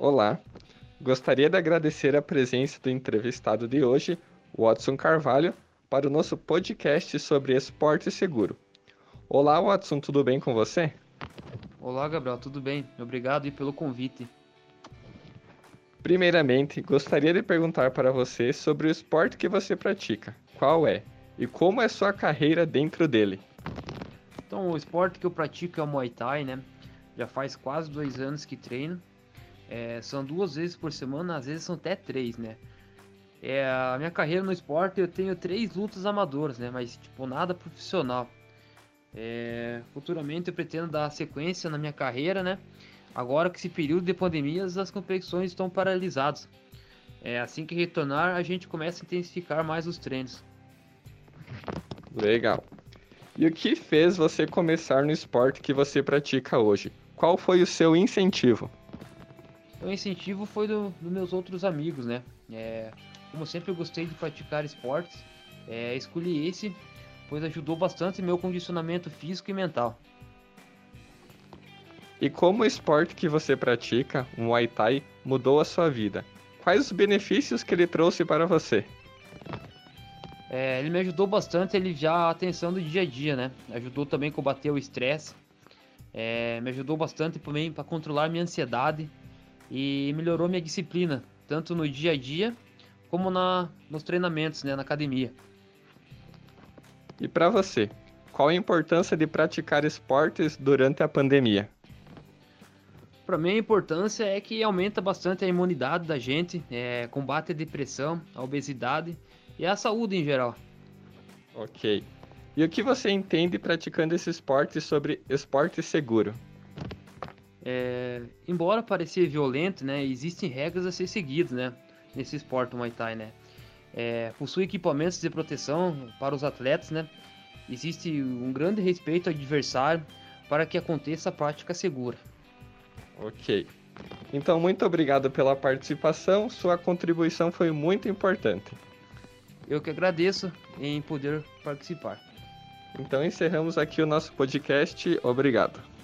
Olá, gostaria de agradecer a presença do entrevistado de hoje, Watson Carvalho, para o nosso podcast sobre esporte seguro. Olá, Watson, tudo bem com você? Olá, Gabriel, tudo bem? Obrigado pelo convite. Primeiramente, gostaria de perguntar para você sobre o esporte que você pratica. Qual é? E como é sua carreira dentro dele? Então, o esporte que eu pratico é o Muay Thai, né? Já faz quase dois anos que treino. É, são duas vezes por semana, às vezes são até três, né? É, a minha carreira no esporte eu tenho três lutas amadoras, né? Mas tipo nada profissional. É, futuramente eu pretendo dar sequência na minha carreira, né? Agora que esse período de pandemias as competições estão paralisadas. É assim que retornar a gente começa a intensificar mais os treinos. Legal. E o que fez você começar no esporte que você pratica hoje? Qual foi o seu incentivo? O incentivo foi dos do meus outros amigos, né? É, como sempre eu gostei de praticar esportes, é, escolhi esse, pois ajudou bastante meu condicionamento físico e mental. E como o esporte que você pratica, o Muay Thai, mudou a sua vida? Quais os benefícios que ele trouxe para você? É, ele me ajudou bastante a aliviar a tensão do dia a dia, né? Ajudou também a combater o estresse. É, me ajudou bastante também para controlar minha ansiedade e melhorou minha disciplina, tanto no dia a dia como na, nos treinamentos, né, na academia. E para você, qual a importância de praticar esportes durante a pandemia? Para mim, a importância é que aumenta bastante a imunidade da gente, é, combate a depressão, a obesidade e a saúde em geral. Ok. E o que você entende praticando esse esporte sobre esporte seguro? É, embora parecer violento, né, existem regras a ser seguidas, né, nesse esporte Muay Thai, né. É, possui equipamentos de proteção para os atletas, né. Existe um grande respeito ao adversário para que aconteça a prática segura. Ok. Então, muito obrigado pela participação. Sua contribuição foi muito importante. Eu que agradeço em poder participar. Então, encerramos aqui o nosso podcast. Obrigado.